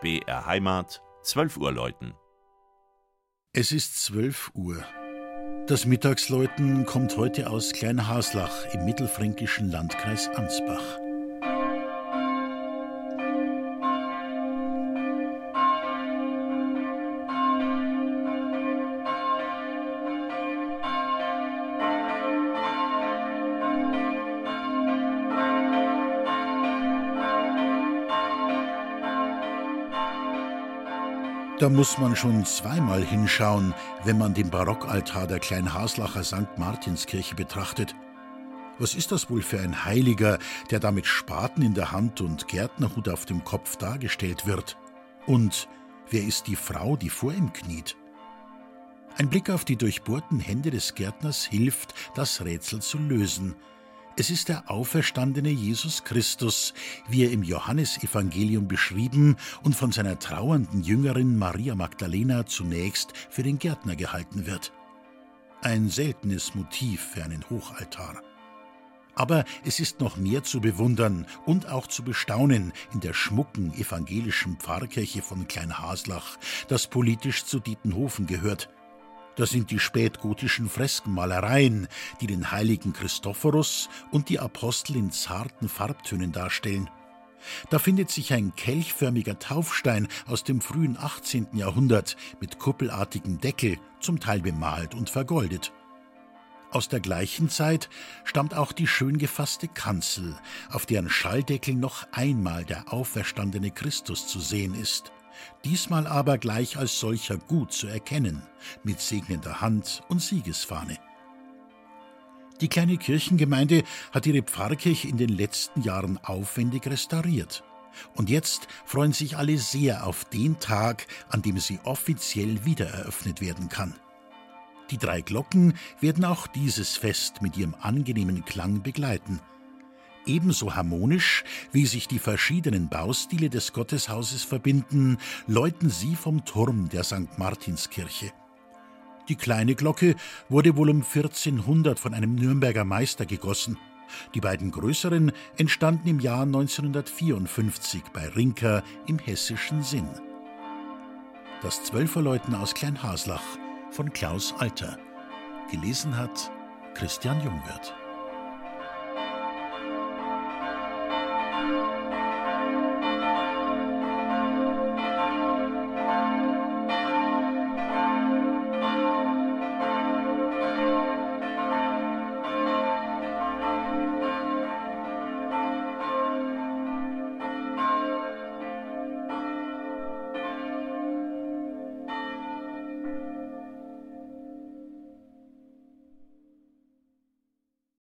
BR Heimat, 12 Uhr läuten. Es ist 12 Uhr. Das Mittagsläuten kommt heute aus Kleinhaslach im mittelfränkischen Landkreis Ansbach. Da muss man schon zweimal hinschauen, wenn man den Barockaltar der Kleinhaslacher St. Martinskirche betrachtet. Was ist das wohl für ein Heiliger, der da mit Spaten in der Hand und Gärtnerhut auf dem Kopf dargestellt wird? Und wer ist die Frau, die vor ihm kniet? Ein Blick auf die durchbohrten Hände des Gärtners hilft, das Rätsel zu lösen. Es ist der auferstandene Jesus Christus, wie er im Johannesevangelium beschrieben und von seiner trauernden Jüngerin Maria Magdalena zunächst für den Gärtner gehalten wird. Ein seltenes Motiv für einen Hochaltar. Aber es ist noch mehr zu bewundern und auch zu bestaunen in der schmucken evangelischen Pfarrkirche von Kleinhaslach, das politisch zu Dietenhofen gehört. Das sind die spätgotischen Freskenmalereien, die den heiligen Christophorus und die Apostel in zarten Farbtönen darstellen. Da findet sich ein kelchförmiger Taufstein aus dem frühen 18. Jahrhundert mit kuppelartigem Deckel, zum Teil bemalt und vergoldet. Aus der gleichen Zeit stammt auch die schön gefasste Kanzel, auf deren Schalldeckel noch einmal der auferstandene Christus zu sehen ist diesmal aber gleich als solcher gut zu erkennen, mit segnender Hand und Siegesfahne. Die kleine Kirchengemeinde hat ihre Pfarrkirche in den letzten Jahren aufwendig restauriert. Und jetzt freuen sich alle sehr auf den Tag, an dem sie offiziell wiedereröffnet werden kann. Die drei Glocken werden auch dieses Fest mit ihrem angenehmen Klang begleiten – Ebenso harmonisch, wie sich die verschiedenen Baustile des Gotteshauses verbinden, läuten sie vom Turm der St. Martinskirche. Die kleine Glocke wurde wohl um 1400 von einem Nürnberger Meister gegossen. Die beiden größeren entstanden im Jahr 1954 bei Rinker im hessischen Sinn. Das Zwölferläuten aus Kleinhaslach von Klaus Alter. Gelesen hat Christian Jungwirth.